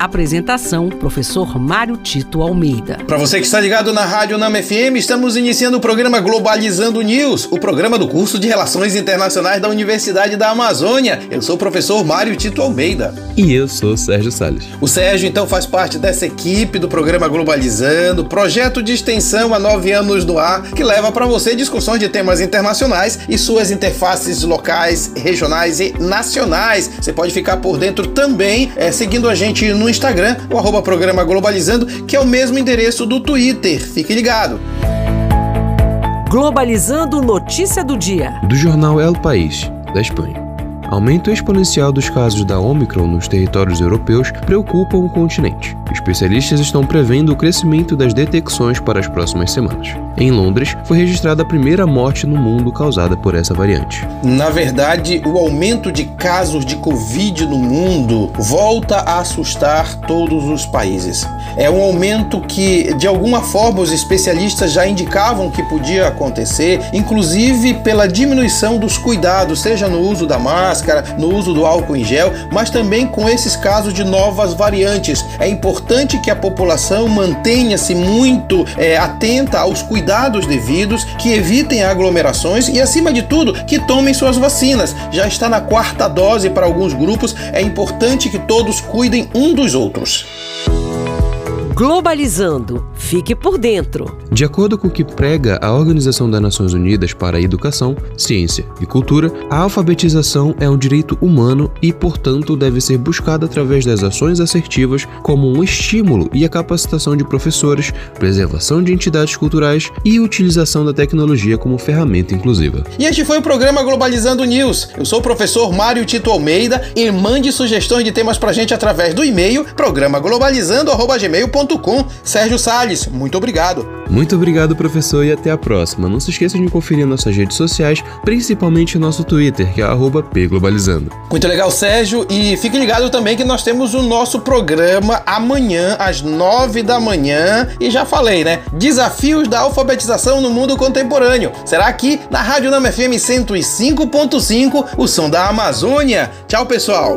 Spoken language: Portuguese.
Apresentação: Professor Mário Tito Almeida. Para você que está ligado na Rádio Nama FM, estamos iniciando o programa Globalizando News, o programa do curso de Relações Internacionais da Universidade da Amazônia. Eu sou o professor Mário Tito Almeida. E eu sou Sérgio Salles. O Sérgio, então, faz parte dessa equipe do programa Globalizando, projeto de extensão há nove anos no ar, que leva para você discussões de temas internacionais e suas interfaces locais, regionais e nacionais. Você pode ficar por dentro também, é, seguindo a gente no Instagram, o arroba programa Globalizando, que é o mesmo endereço do Twitter. Fique ligado. Globalizando notícia do dia. Do jornal El País, da Espanha. Aumento exponencial dos casos da Omicron nos territórios europeus preocupa o continente. Especialistas estão prevendo o crescimento das detecções para as próximas semanas. Em Londres, foi registrada a primeira morte no mundo causada por essa variante. Na verdade, o aumento de casos de Covid no mundo volta a assustar todos os países. É um aumento que, de alguma forma, os especialistas já indicavam que podia acontecer, inclusive pela diminuição dos cuidados, seja no uso da máscara, no uso do álcool em gel, mas também com esses casos de novas variantes. É importante que a população mantenha-se muito é, atenta aos cuidados devidos, que evitem aglomerações e, acima de tudo, que tomem suas vacinas. Já está na quarta dose para alguns grupos, é importante que todos cuidem um dos outros. Globalizando. Fique por dentro. De acordo com o que prega a Organização das Nações Unidas para a Educação, Ciência e Cultura, a alfabetização é um direito humano e, portanto, deve ser buscada através das ações assertivas como um estímulo e a capacitação de professores, preservação de entidades culturais e utilização da tecnologia como ferramenta inclusiva. E este foi o programa Globalizando News. Eu sou o professor Mário Tito Almeida e mande sugestões de temas pra gente através do e-mail programaglobalizando@gmail.com com Sérgio Salles. Muito obrigado. Muito obrigado, professor, e até a próxima. Não se esqueçam de conferir nossas redes sociais, principalmente nosso Twitter, que é @pglobalizando. Muito legal, Sérgio, e fique ligado também que nós temos o nosso programa amanhã às nove da manhã, e já falei, né? Desafios da alfabetização no mundo contemporâneo. Será aqui na Rádio Nama FM 105.5, o som da Amazônia. Tchau, pessoal.